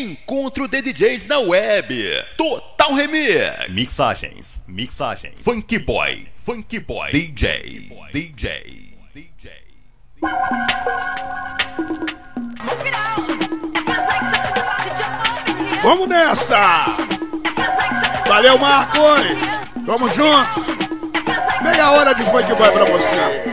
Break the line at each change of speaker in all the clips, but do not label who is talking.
Encontro de DJs na web. Total Remix. Mixagens, mixagens. Funk Boy, Funk Boy. DJ, DJ, DJ.
Vamos nessa! Valeu, Marcos! Tamo junto! Meia hora de funk boy pra você!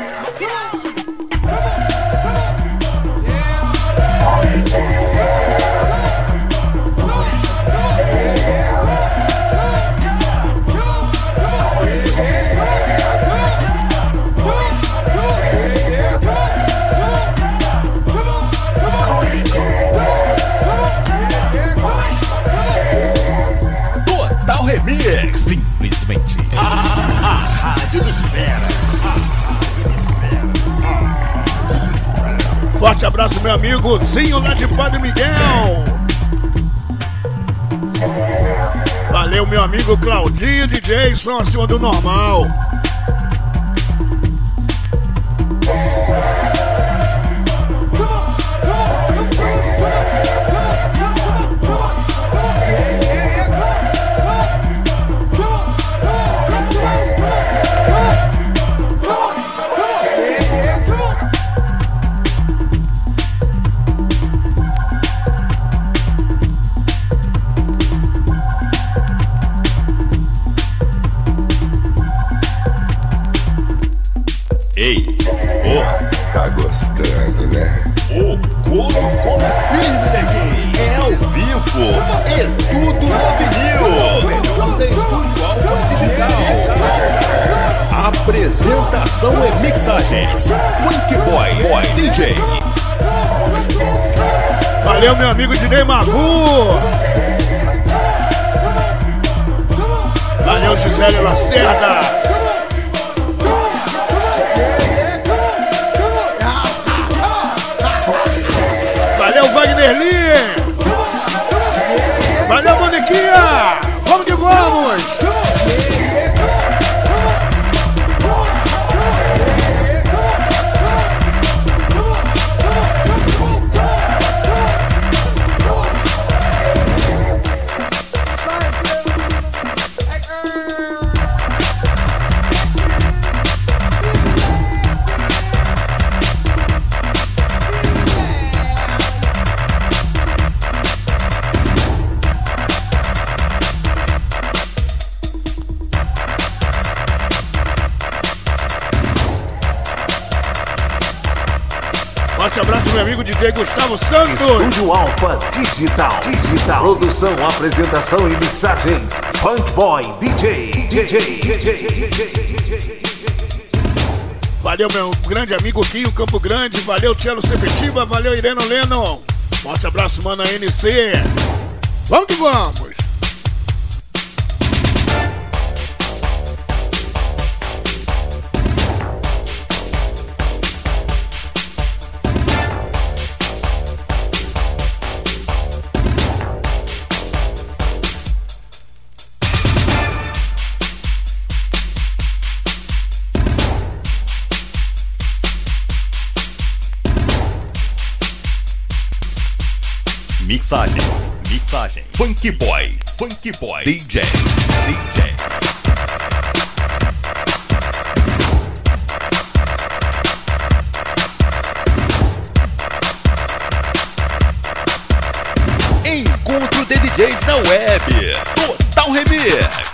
Forte abraço, meu amigo Zinho lá de Padre Miguel. Valeu, meu amigo Claudinho DJ, som acima do normal.
Apresentação e mixagens. Funk Boy, Boy DJ.
Valeu, meu amigo Dinei Magu. Valeu, Gisele Lacerda. Valeu, Wagner Lee. Valeu, Moniquinha. Vamos que vamos. DJ Gustavo Santos.
Estúdio Alfa Digital. Digital. Produção, apresentação e mixagens. Funk Boy DJ. DJ. DJ.
Valeu, meu grande amigo Quinho Campo Grande. Valeu, Tchelo Sepetiba. Valeu, Ireno Leno. Forte abraço, mano, NC. Vamos que vamos.
Mixagens, mixagens. Funk Boy, Funk Boy. DJ, DJ. Encontro de DJs na web. Total Remix.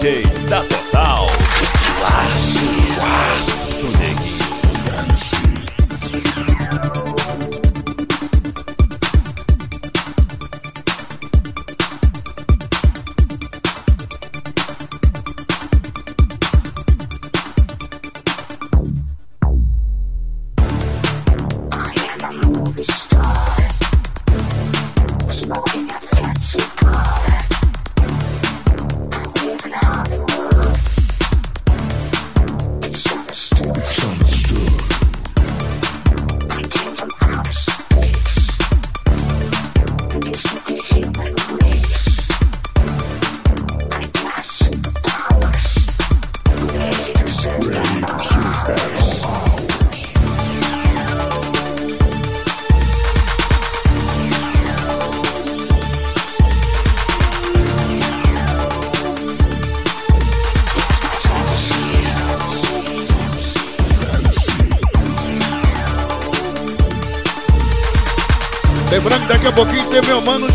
DJs da Total.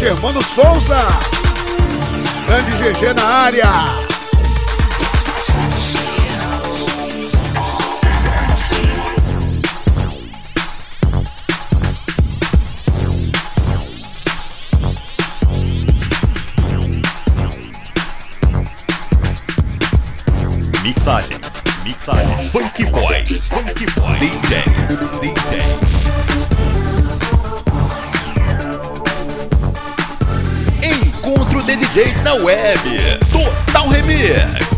Germano Souza. Grande GG na área.
Mixagens, mixagens. Funk Boy, Funk Boy. DJ, DJ. DJs na web. Total Remix.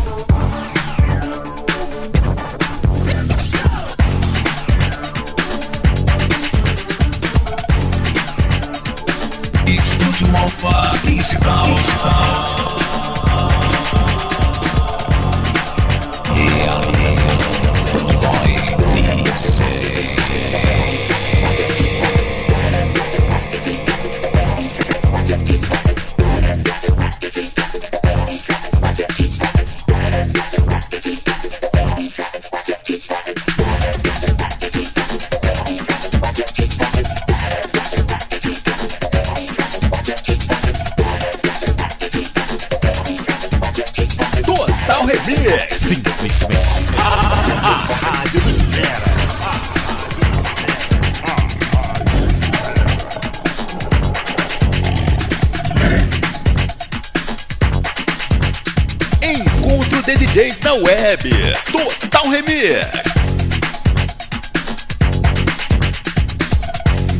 DJs na web. Total Remix.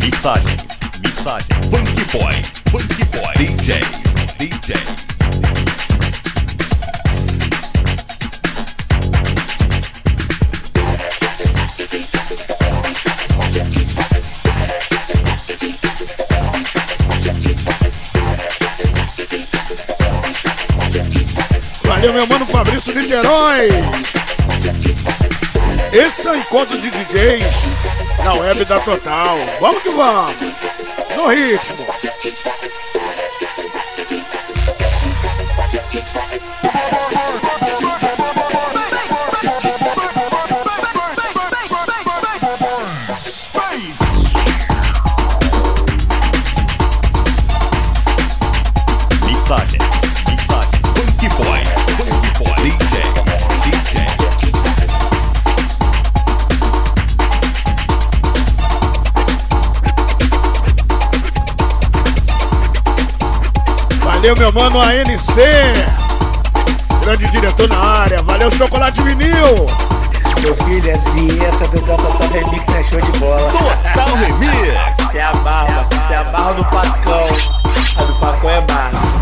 Mixagens, mixagens. Funk Boy, Funk Boy. DJ, DJ.
Valeu, meu mano Fabrício Niterói. Esse é o encontro de DJs na web da Total. Vamos que vamos. No ritmo. Valeu, meu mano ANC. Grande diretor na área. Valeu, Chocolate Vinil.
Meu filho, é Zieta do Total Remix é show de bola.
Total Remix.
Se amarra, se amarra no Pacão. A do Pacão é massa.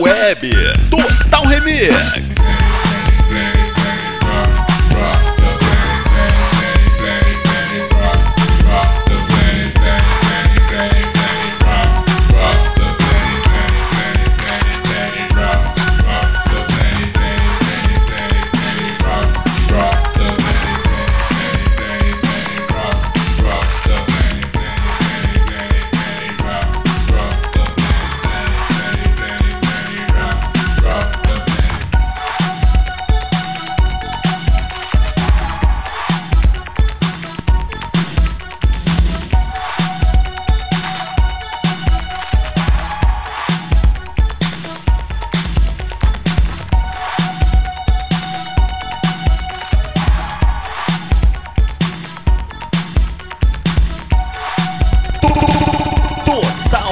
web. Total Remix.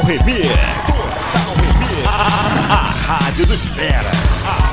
Total Remix. Total Remix. A, a, a Rádio dos Feras.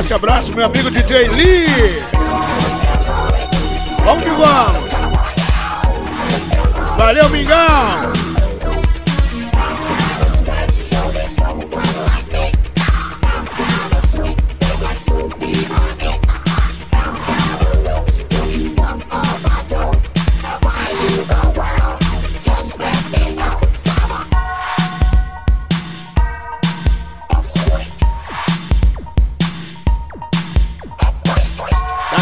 Forte abraço, meu amigo DJ Lee. Vamos que vamos. Valeu, Mingão.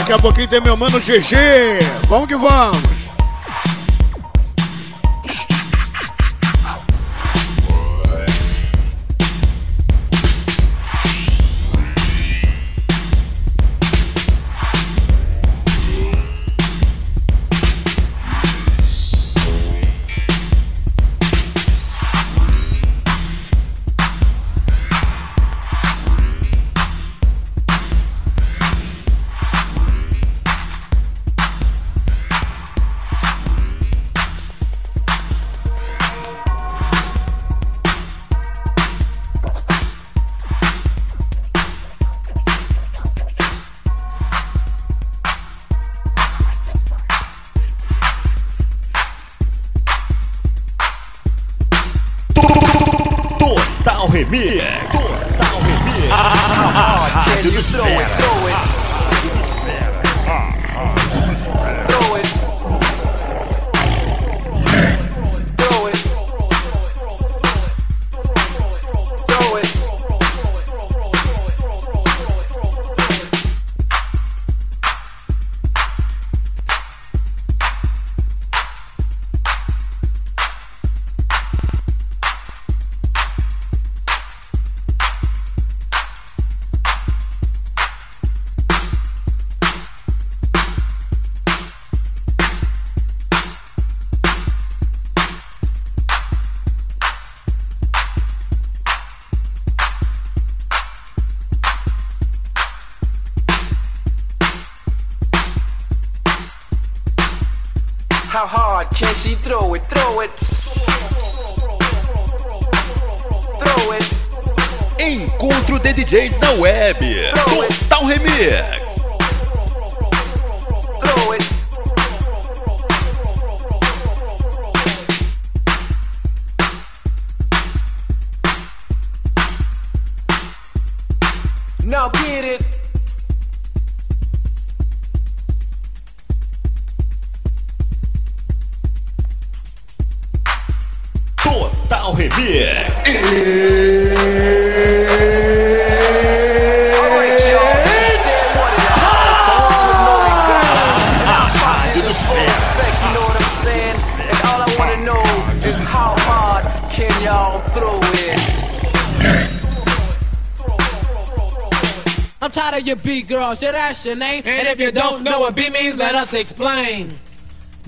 Daqui a pouquinho tem meu mano GG. Vamos que vamos.
Now get it.
Your B girl, shit ask your name. And if you don't know what B means, let us explain.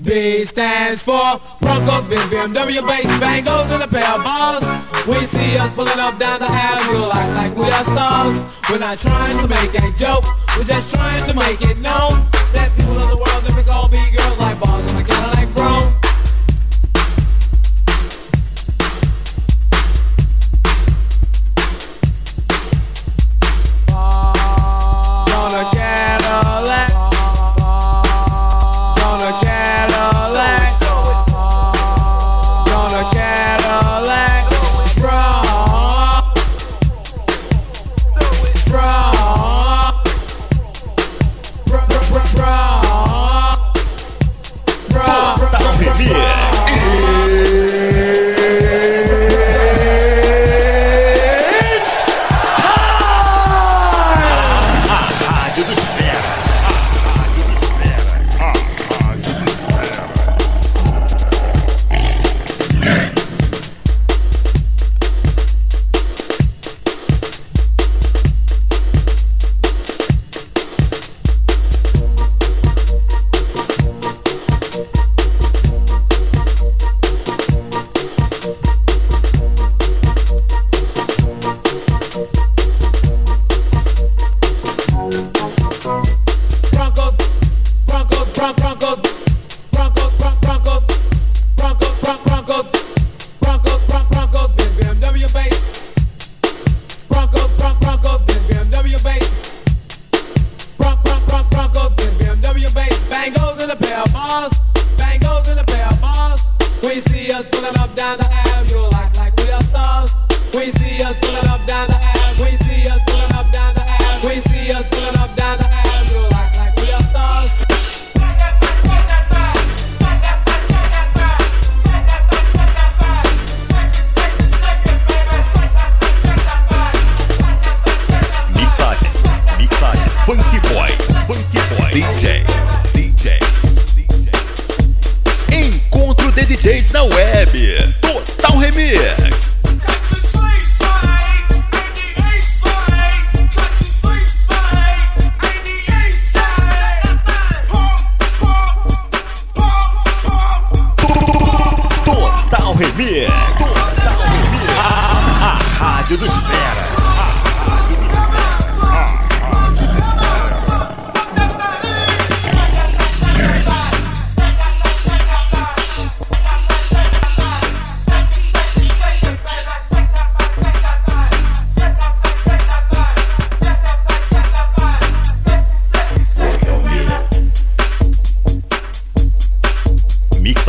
B stands for Broncos, Benz, BMW, bass, bangles, and a pair of balls. We see us pulling up down the alley, we'll act like we are stars. We're not trying to make a joke, we're just trying to make it known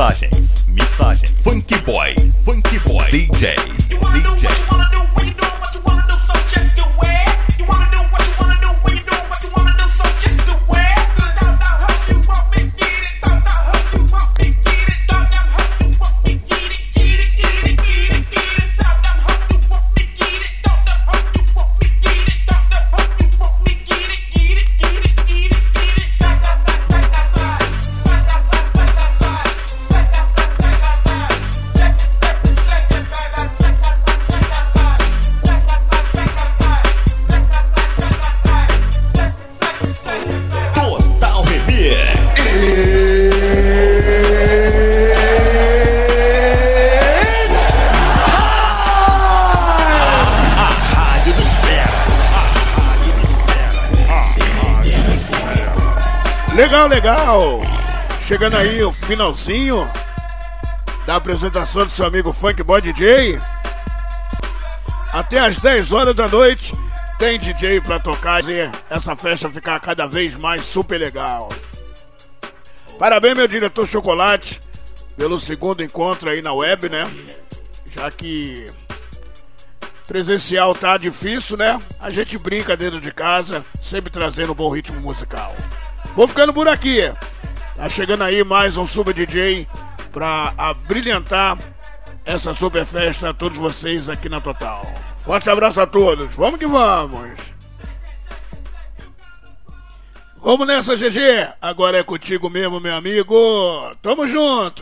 Mixagens, mixagens. Funky Boy, Funky Boy, DJ, DJ.
Legal, legal. Chegando aí o finalzinho da apresentação do seu amigo Funk Boy DJ. Até às 10 horas da noite tem DJ pra tocar e essa festa ficar cada vez mais super legal. Parabéns, meu diretor Chocolate, pelo segundo encontro aí na web, né? Já que presencial tá difícil, né? A gente brinca dentro de casa, sempre trazendo um bom ritmo musical. Vou ficando por aqui. Tá chegando aí mais um Super DJ pra abrilhantar essa super festa a todos vocês aqui na Total. Forte abraço a todos. Vamos que vamos. Vamos nessa, GG. Agora é contigo mesmo, meu amigo. Tamo junto.